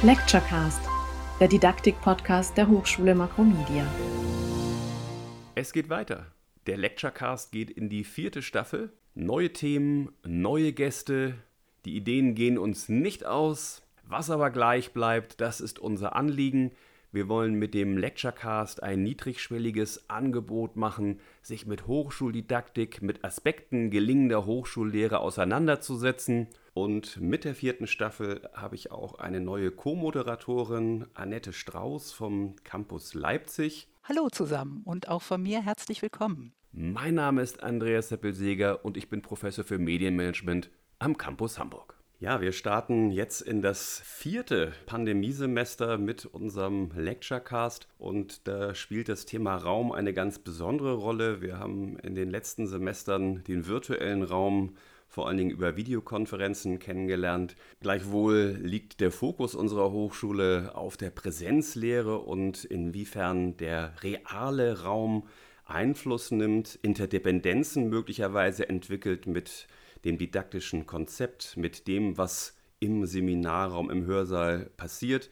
Lecturecast, der Didaktik-Podcast der Hochschule Makromedia. Es geht weiter. Der Lecturecast geht in die vierte Staffel. Neue Themen, neue Gäste. Die Ideen gehen uns nicht aus. Was aber gleich bleibt, das ist unser Anliegen. Wir wollen mit dem Lecturecast ein niedrigschwelliges Angebot machen, sich mit Hochschuldidaktik, mit Aspekten gelingender Hochschullehre auseinanderzusetzen. Und mit der vierten Staffel habe ich auch eine neue Co-Moderatorin, Annette Strauß vom Campus Leipzig. Hallo zusammen und auch von mir herzlich willkommen. Mein Name ist Andreas Seppelseger und ich bin Professor für Medienmanagement am Campus Hamburg. Ja, wir starten jetzt in das vierte Pandemiesemester mit unserem Lecturecast und da spielt das Thema Raum eine ganz besondere Rolle. Wir haben in den letzten Semestern den virtuellen Raum vor allen Dingen über Videokonferenzen kennengelernt. Gleichwohl liegt der Fokus unserer Hochschule auf der Präsenzlehre und inwiefern der reale Raum Einfluss nimmt, Interdependenzen möglicherweise entwickelt mit dem didaktischen Konzept, mit dem, was im Seminarraum, im Hörsaal passiert.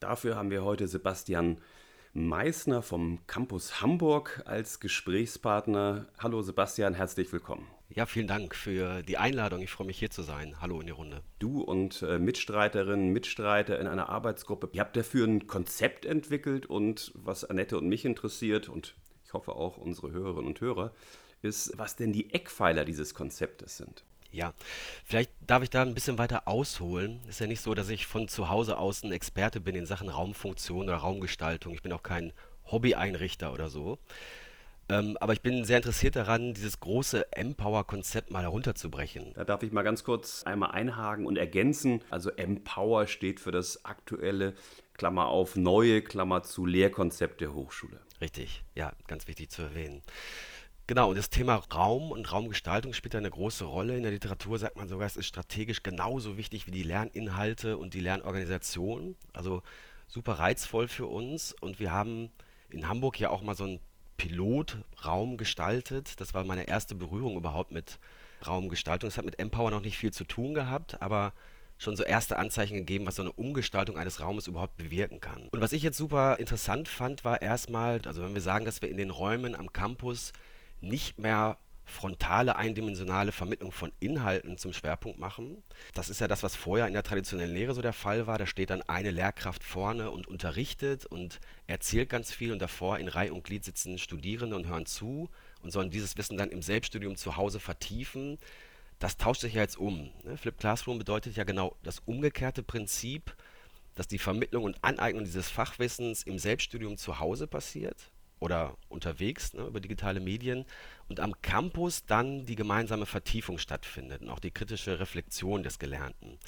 Dafür haben wir heute Sebastian Meissner vom Campus Hamburg als Gesprächspartner. Hallo Sebastian, herzlich willkommen. Ja, vielen Dank für die Einladung. Ich freue mich hier zu sein. Hallo in die Runde. Du und äh, Mitstreiterinnen, Mitstreiter in einer Arbeitsgruppe, ihr habt dafür ein Konzept entwickelt und was Annette und mich interessiert und ich hoffe auch unsere Hörerinnen und Hörer, ist, was denn die Eckpfeiler dieses Konzeptes sind. Ja, vielleicht darf ich da ein bisschen weiter ausholen. Es ist ja nicht so, dass ich von zu Hause aus ein Experte bin in Sachen Raumfunktion oder Raumgestaltung. Ich bin auch kein Hobby-Einrichter oder so. Ähm, aber ich bin sehr interessiert daran, dieses große Empower-Konzept mal herunterzubrechen. Da darf ich mal ganz kurz einmal einhaken und ergänzen. Also Empower steht für das aktuelle, Klammer auf, neue, Klammer zu Lehrkonzept der Hochschule. Richtig, ja, ganz wichtig zu erwähnen. Genau, und das Thema Raum und Raumgestaltung spielt eine große Rolle. In der Literatur sagt man sogar, es ist strategisch genauso wichtig wie die Lerninhalte und die Lernorganisation. Also super reizvoll für uns. Und wir haben in Hamburg ja auch mal so einen Pilotraum gestaltet. Das war meine erste Berührung überhaupt mit Raumgestaltung. Es hat mit Empower noch nicht viel zu tun gehabt, aber schon so erste Anzeichen gegeben, was so eine Umgestaltung eines Raumes überhaupt bewirken kann. Und was ich jetzt super interessant fand, war erstmal, also wenn wir sagen, dass wir in den Räumen am Campus nicht mehr frontale, eindimensionale Vermittlung von Inhalten zum Schwerpunkt machen. Das ist ja das, was vorher in der traditionellen Lehre so der Fall war. Da steht dann eine Lehrkraft vorne und unterrichtet und erzählt ganz viel und davor in Reihe und Glied sitzen Studierende und hören zu und sollen dieses Wissen dann im Selbststudium zu Hause vertiefen. Das tauscht sich ja jetzt um. Ne? Flip Classroom bedeutet ja genau das umgekehrte Prinzip, dass die Vermittlung und Aneignung dieses Fachwissens im Selbststudium zu Hause passiert oder unterwegs ne, über digitale Medien und am Campus dann die gemeinsame Vertiefung stattfindet und auch die kritische Reflexion des Gelernten.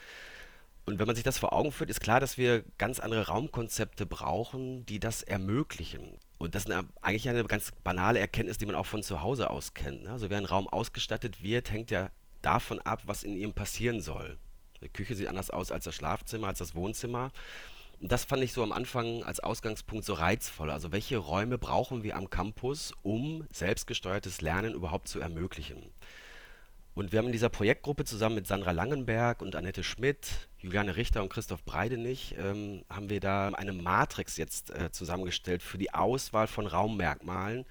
Und wenn man sich das vor Augen führt, ist klar, dass wir ganz andere Raumkonzepte brauchen, die das ermöglichen. Und das ist eine, eigentlich eine ganz banale Erkenntnis, die man auch von zu Hause aus kennt. Ne? Also wer ein Raum ausgestattet wird, hängt ja davon ab, was in ihm passieren soll. Die Küche sieht anders aus als das Schlafzimmer, als das Wohnzimmer das fand ich so am Anfang als Ausgangspunkt so reizvoll. Also welche Räume brauchen wir am Campus, um selbstgesteuertes Lernen überhaupt zu ermöglichen? Und wir haben in dieser Projektgruppe zusammen mit Sandra Langenberg und Annette Schmidt, Juliane Richter und Christoph Breidenich, ähm, haben wir da eine Matrix jetzt äh, zusammengestellt für die Auswahl von Raummerkmalen,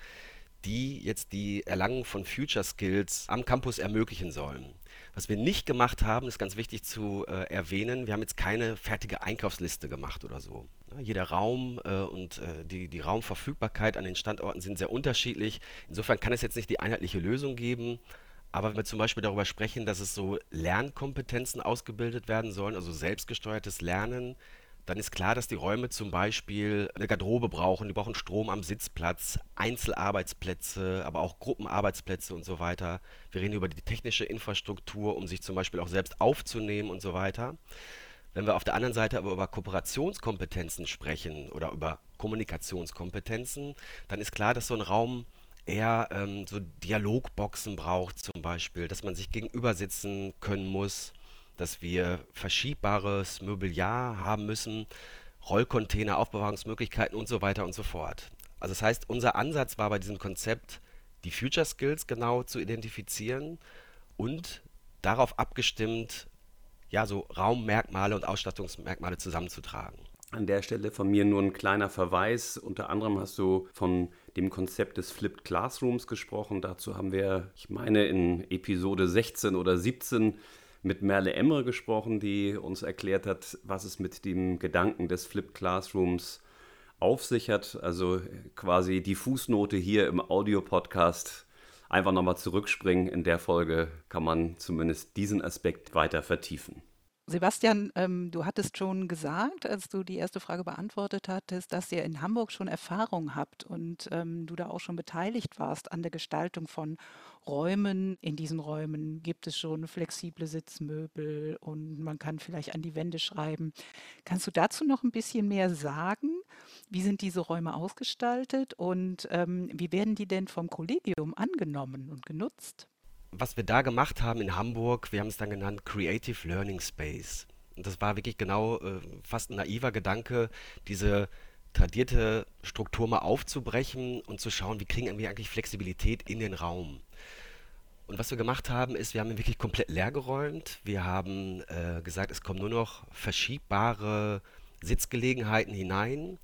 die jetzt die Erlangung von Future Skills am Campus ermöglichen sollen. Was wir nicht gemacht haben, ist ganz wichtig zu äh, erwähnen, wir haben jetzt keine fertige Einkaufsliste gemacht oder so. Ja, jeder Raum äh, und äh, die, die Raumverfügbarkeit an den Standorten sind sehr unterschiedlich. Insofern kann es jetzt nicht die einheitliche Lösung geben. Aber wenn wir zum Beispiel darüber sprechen, dass es so Lernkompetenzen ausgebildet werden sollen, also selbstgesteuertes Lernen, dann ist klar, dass die Räume zum Beispiel eine Garderobe brauchen, die brauchen Strom am Sitzplatz, Einzelarbeitsplätze, aber auch Gruppenarbeitsplätze und so weiter. Wir reden über die technische Infrastruktur, um sich zum Beispiel auch selbst aufzunehmen und so weiter. Wenn wir auf der anderen Seite aber über Kooperationskompetenzen sprechen oder über Kommunikationskompetenzen, dann ist klar, dass so ein Raum eher ähm, so Dialogboxen braucht zum Beispiel, dass man sich gegenüber sitzen können muss dass wir verschiebbares Mobiliar haben müssen, Rollcontainer, Aufbewahrungsmöglichkeiten und so weiter und so fort. Also das heißt, unser Ansatz war bei diesem Konzept, die Future Skills genau zu identifizieren und darauf abgestimmt, ja, so Raummerkmale und Ausstattungsmerkmale zusammenzutragen. An der Stelle von mir nur ein kleiner Verweis. Unter anderem hast du von dem Konzept des Flipped Classrooms gesprochen. Dazu haben wir, ich meine, in Episode 16 oder 17 mit Merle Emre gesprochen, die uns erklärt hat, was es mit dem Gedanken des Flipped Classrooms auf sich hat. Also quasi die Fußnote hier im Audiopodcast einfach nochmal zurückspringen. In der Folge kann man zumindest diesen Aspekt weiter vertiefen. Sebastian, ähm, du hattest schon gesagt, als du die erste Frage beantwortet hattest, dass ihr in Hamburg schon Erfahrung habt und ähm, du da auch schon beteiligt warst an der Gestaltung von Räumen. In diesen Räumen gibt es schon flexible Sitzmöbel und man kann vielleicht an die Wände schreiben. Kannst du dazu noch ein bisschen mehr sagen? Wie sind diese Räume ausgestaltet und ähm, wie werden die denn vom Kollegium angenommen und genutzt? Was wir da gemacht haben in Hamburg, wir haben es dann genannt Creative Learning Space. Und das war wirklich genau äh, fast ein naiver Gedanke, diese tradierte Struktur mal aufzubrechen und zu schauen, wie kriegen wir eigentlich Flexibilität in den Raum. Und was wir gemacht haben, ist, wir haben ihn wirklich komplett leer geräumt. Wir haben äh, gesagt, es kommen nur noch verschiebbare Sitzgelegenheiten hinein.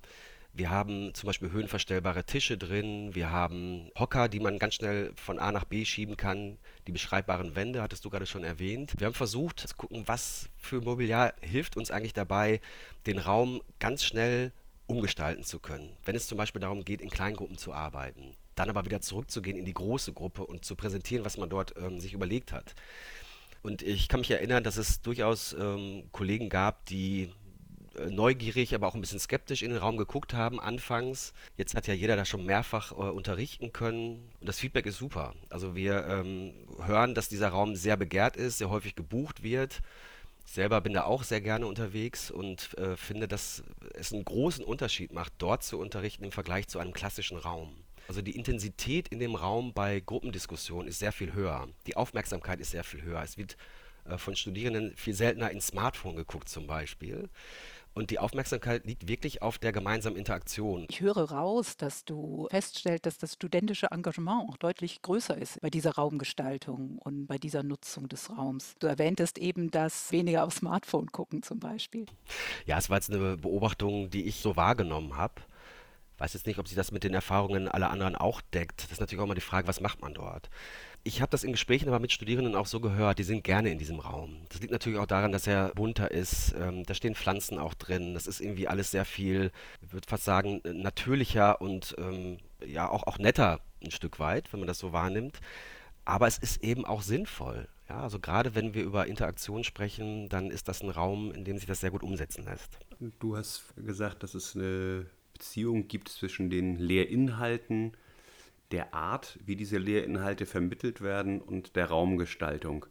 Wir haben zum Beispiel höhenverstellbare Tische drin. Wir haben Hocker, die man ganz schnell von A nach B schieben kann. Die beschreibbaren Wände hattest du gerade schon erwähnt. Wir haben versucht zu gucken, was für Mobiliar hilft uns eigentlich dabei, den Raum ganz schnell umgestalten zu können. Wenn es zum Beispiel darum geht, in Kleingruppen zu arbeiten, dann aber wieder zurückzugehen in die große Gruppe und zu präsentieren, was man dort ähm, sich überlegt hat. Und ich kann mich erinnern, dass es durchaus ähm, Kollegen gab, die neugierig, aber auch ein bisschen skeptisch in den Raum geguckt haben anfangs. Jetzt hat ja jeder da schon mehrfach äh, unterrichten können und das Feedback ist super. Also wir ähm, hören, dass dieser Raum sehr begehrt ist, sehr häufig gebucht wird. Ich selber bin da auch sehr gerne unterwegs und äh, finde, dass es einen großen Unterschied macht, dort zu unterrichten im Vergleich zu einem klassischen Raum. Also die Intensität in dem Raum bei Gruppendiskussionen ist sehr viel höher. Die Aufmerksamkeit ist sehr viel höher. Es wird äh, von Studierenden viel seltener ins Smartphone geguckt zum Beispiel. Und die Aufmerksamkeit liegt wirklich auf der gemeinsamen Interaktion. Ich höre raus, dass du feststellst, dass das studentische Engagement auch deutlich größer ist bei dieser Raumgestaltung und bei dieser Nutzung des Raums. Du erwähntest eben das weniger aufs Smartphone gucken zum Beispiel. Ja, es war jetzt eine Beobachtung, die ich so wahrgenommen habe weiß jetzt nicht, ob sich das mit den Erfahrungen aller anderen auch deckt. Das ist natürlich auch mal die Frage, was macht man dort? Ich habe das in Gesprächen aber mit Studierenden auch so gehört, die sind gerne in diesem Raum. Das liegt natürlich auch daran, dass er bunter ist. Ähm, da stehen Pflanzen auch drin. Das ist irgendwie alles sehr viel, ich würde fast sagen, natürlicher und ähm, ja auch, auch netter ein Stück weit, wenn man das so wahrnimmt. Aber es ist eben auch sinnvoll. Ja, also gerade wenn wir über Interaktion sprechen, dann ist das ein Raum, in dem sich das sehr gut umsetzen lässt. Du hast gesagt, dass es eine Beziehung gibt zwischen den Lehrinhalten der Art, wie diese Lehrinhalte vermittelt werden und der Raumgestaltung.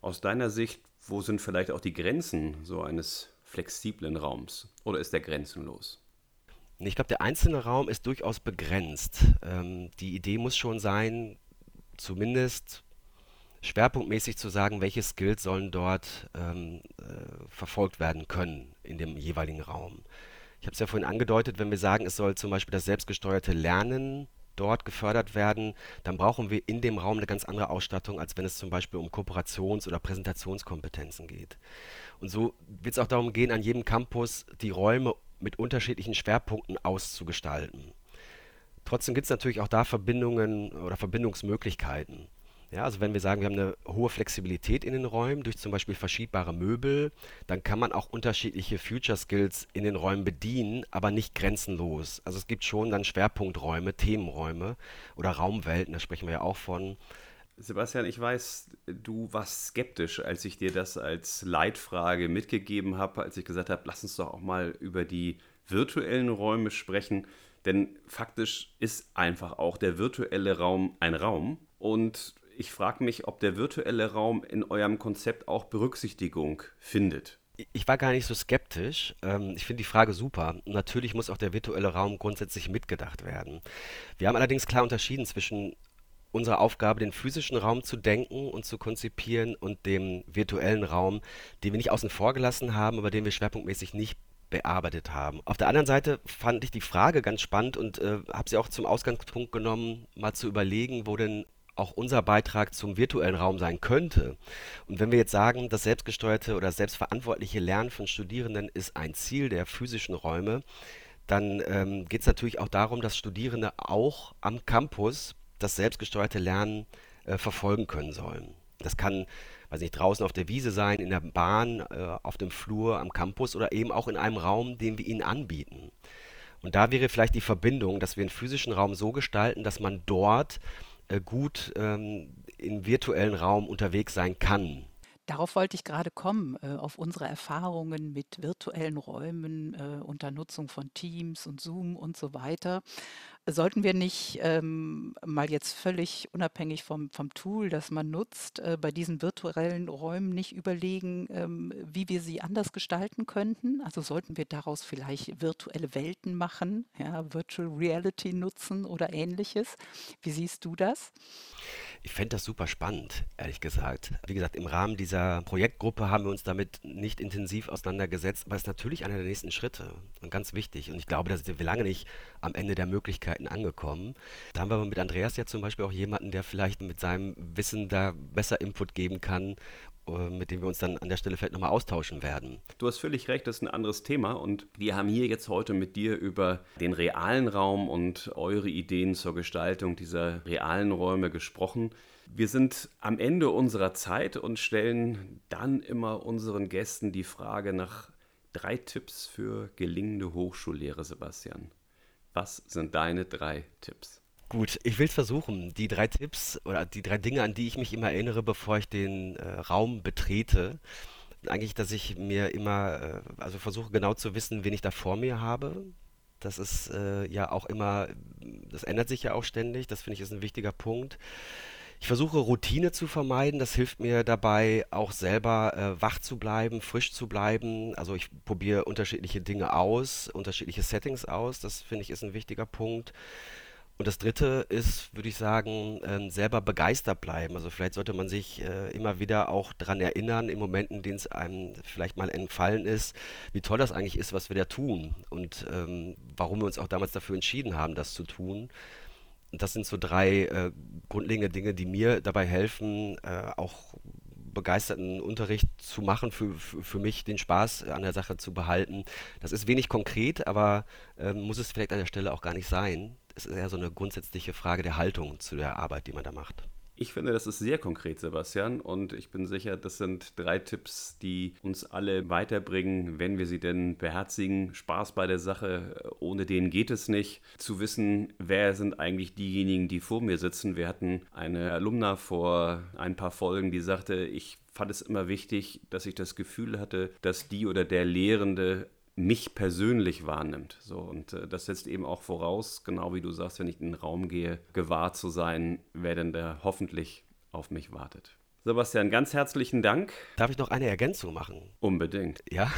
Aus deiner Sicht, wo sind vielleicht auch die Grenzen so eines flexiblen Raums? Oder ist der grenzenlos? Ich glaube, der einzelne Raum ist durchaus begrenzt. Ähm, die Idee muss schon sein, zumindest schwerpunktmäßig zu sagen, welche Skills sollen dort ähm, äh, verfolgt werden können in dem jeweiligen Raum. Ich habe es ja vorhin angedeutet, wenn wir sagen, es soll zum Beispiel das selbstgesteuerte Lernen dort gefördert werden, dann brauchen wir in dem Raum eine ganz andere Ausstattung, als wenn es zum Beispiel um Kooperations- oder Präsentationskompetenzen geht. Und so wird es auch darum gehen, an jedem Campus die Räume mit unterschiedlichen Schwerpunkten auszugestalten. Trotzdem gibt es natürlich auch da Verbindungen oder Verbindungsmöglichkeiten. Ja, also wenn wir sagen, wir haben eine hohe Flexibilität in den Räumen durch zum Beispiel verschiebbare Möbel, dann kann man auch unterschiedliche Future Skills in den Räumen bedienen, aber nicht grenzenlos. Also es gibt schon dann Schwerpunkträume, Themenräume oder Raumwelten, da sprechen wir ja auch von. Sebastian, ich weiß, du warst skeptisch, als ich dir das als Leitfrage mitgegeben habe, als ich gesagt habe, lass uns doch auch mal über die virtuellen Räume sprechen. Denn faktisch ist einfach auch der virtuelle Raum ein Raum. Und ich frage mich, ob der virtuelle Raum in eurem Konzept auch Berücksichtigung findet. Ich war gar nicht so skeptisch. Ähm, ich finde die Frage super. Natürlich muss auch der virtuelle Raum grundsätzlich mitgedacht werden. Wir haben allerdings klar unterschieden zwischen unserer Aufgabe, den physischen Raum zu denken und zu konzipieren und dem virtuellen Raum, den wir nicht außen vor gelassen haben, aber den wir schwerpunktmäßig nicht bearbeitet haben. Auf der anderen Seite fand ich die Frage ganz spannend und äh, habe sie auch zum Ausgangspunkt genommen, mal zu überlegen, wo denn auch unser Beitrag zum virtuellen Raum sein könnte. Und wenn wir jetzt sagen, das selbstgesteuerte oder selbstverantwortliche Lernen von Studierenden ist ein Ziel der physischen Räume, dann ähm, geht es natürlich auch darum, dass Studierende auch am Campus das selbstgesteuerte Lernen äh, verfolgen können sollen. Das kann, weiß nicht, draußen auf der Wiese sein, in der Bahn, äh, auf dem Flur, am Campus oder eben auch in einem Raum, den wir ihnen anbieten. Und da wäre vielleicht die Verbindung, dass wir einen physischen Raum so gestalten, dass man dort gut ähm, im virtuellen Raum unterwegs sein kann. Darauf wollte ich gerade kommen, äh, auf unsere Erfahrungen mit virtuellen Räumen äh, unter Nutzung von Teams und Zoom und so weiter. Sollten wir nicht ähm, mal jetzt völlig unabhängig vom, vom Tool, das man nutzt, äh, bei diesen virtuellen Räumen nicht überlegen, ähm, wie wir sie anders gestalten könnten? Also sollten wir daraus vielleicht virtuelle Welten machen, ja, Virtual Reality nutzen oder ähnliches? Wie siehst du das? Ich fände das super spannend, ehrlich gesagt. Wie gesagt, im Rahmen dieser Projektgruppe haben wir uns damit nicht intensiv auseinandergesetzt, aber es ist natürlich einer der nächsten Schritte und ganz wichtig. Und ich glaube, da sind wir lange nicht am Ende der Möglichkeiten angekommen. Da haben wir aber mit Andreas ja zum Beispiel auch jemanden, der vielleicht mit seinem Wissen da besser Input geben kann mit dem wir uns dann an der Stelle vielleicht nochmal austauschen werden. Du hast völlig recht, das ist ein anderes Thema und wir haben hier jetzt heute mit dir über den realen Raum und eure Ideen zur Gestaltung dieser realen Räume gesprochen. Wir sind am Ende unserer Zeit und stellen dann immer unseren Gästen die Frage nach drei Tipps für gelingende Hochschullehre, Sebastian. Was sind deine drei Tipps? Gut, ich will es versuchen. Die drei Tipps oder die drei Dinge, an die ich mich immer erinnere, bevor ich den äh, Raum betrete, eigentlich, dass ich mir immer, äh, also versuche genau zu wissen, wen ich da vor mir habe. Das ist äh, ja auch immer, das ändert sich ja auch ständig. Das finde ich ist ein wichtiger Punkt. Ich versuche Routine zu vermeiden. Das hilft mir dabei, auch selber äh, wach zu bleiben, frisch zu bleiben. Also ich probiere unterschiedliche Dinge aus, unterschiedliche Settings aus. Das finde ich ist ein wichtiger Punkt. Und das Dritte ist, würde ich sagen, ähm, selber begeistert bleiben. Also vielleicht sollte man sich äh, immer wieder auch daran erinnern, in Momenten, in denen es einem vielleicht mal entfallen ist, wie toll das eigentlich ist, was wir da tun und ähm, warum wir uns auch damals dafür entschieden haben, das zu tun. Und das sind so drei äh, grundlegende Dinge, die mir dabei helfen, äh, auch begeisterten Unterricht zu machen, für, für, für, mich den Spaß an der Sache zu behalten. Das ist wenig konkret, aber äh, muss es vielleicht an der Stelle auch gar nicht sein es ist eher so eine grundsätzliche Frage der Haltung zu der Arbeit, die man da macht. Ich finde, das ist sehr konkret, Sebastian, und ich bin sicher, das sind drei Tipps, die uns alle weiterbringen, wenn wir sie denn beherzigen. Spaß bei der Sache, ohne den geht es nicht. Zu wissen, wer sind eigentlich diejenigen, die vor mir sitzen. Wir hatten eine Alumna vor ein paar Folgen, die sagte, ich fand es immer wichtig, dass ich das Gefühl hatte, dass die oder der Lehrende mich persönlich wahrnimmt. So, und äh, das setzt eben auch voraus, genau wie du sagst, wenn ich in den Raum gehe, gewahr zu sein, wer denn da hoffentlich auf mich wartet. Sebastian, ganz herzlichen Dank. Darf ich noch eine Ergänzung machen? Unbedingt. Ja.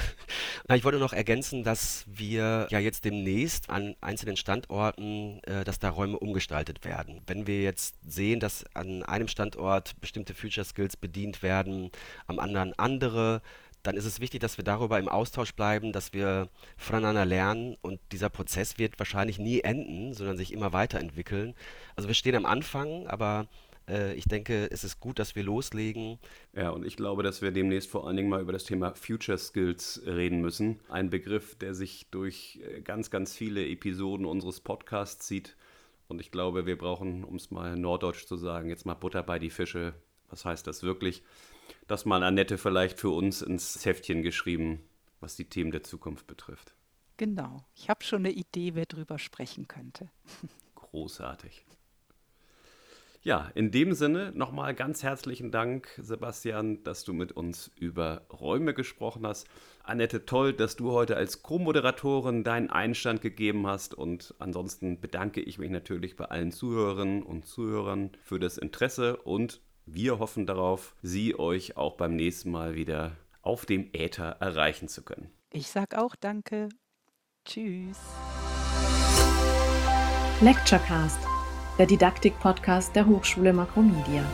Ich wollte noch ergänzen, dass wir ja jetzt demnächst an einzelnen Standorten, äh, dass da Räume umgestaltet werden. Wenn wir jetzt sehen, dass an einem Standort bestimmte Future Skills bedient werden, am anderen andere, dann ist es wichtig, dass wir darüber im Austausch bleiben, dass wir voneinander lernen und dieser Prozess wird wahrscheinlich nie enden, sondern sich immer weiterentwickeln. Also wir stehen am Anfang, aber äh, ich denke, es ist gut, dass wir loslegen. Ja, und ich glaube, dass wir demnächst vor allen Dingen mal über das Thema Future Skills reden müssen. Ein Begriff, der sich durch äh, ganz, ganz viele Episoden unseres Podcasts zieht. Und ich glaube, wir brauchen, um es mal norddeutsch zu sagen, jetzt mal Butter bei die Fische. Was heißt das wirklich? Das mal Annette vielleicht für uns ins Heftchen geschrieben, was die Themen der Zukunft betrifft. Genau. Ich habe schon eine Idee, wer drüber sprechen könnte. Großartig. Ja, in dem Sinne nochmal ganz herzlichen Dank, Sebastian, dass du mit uns über Räume gesprochen hast. Annette, toll, dass du heute als Co-Moderatorin deinen Einstand gegeben hast. Und ansonsten bedanke ich mich natürlich bei allen Zuhörerinnen und Zuhörern für das Interesse und wir hoffen darauf, Sie euch auch beim nächsten Mal wieder auf dem Äther erreichen zu können. Ich sag auch danke. Tschüss. Lecturecast, der Didaktik-Podcast der Hochschule Makromedia.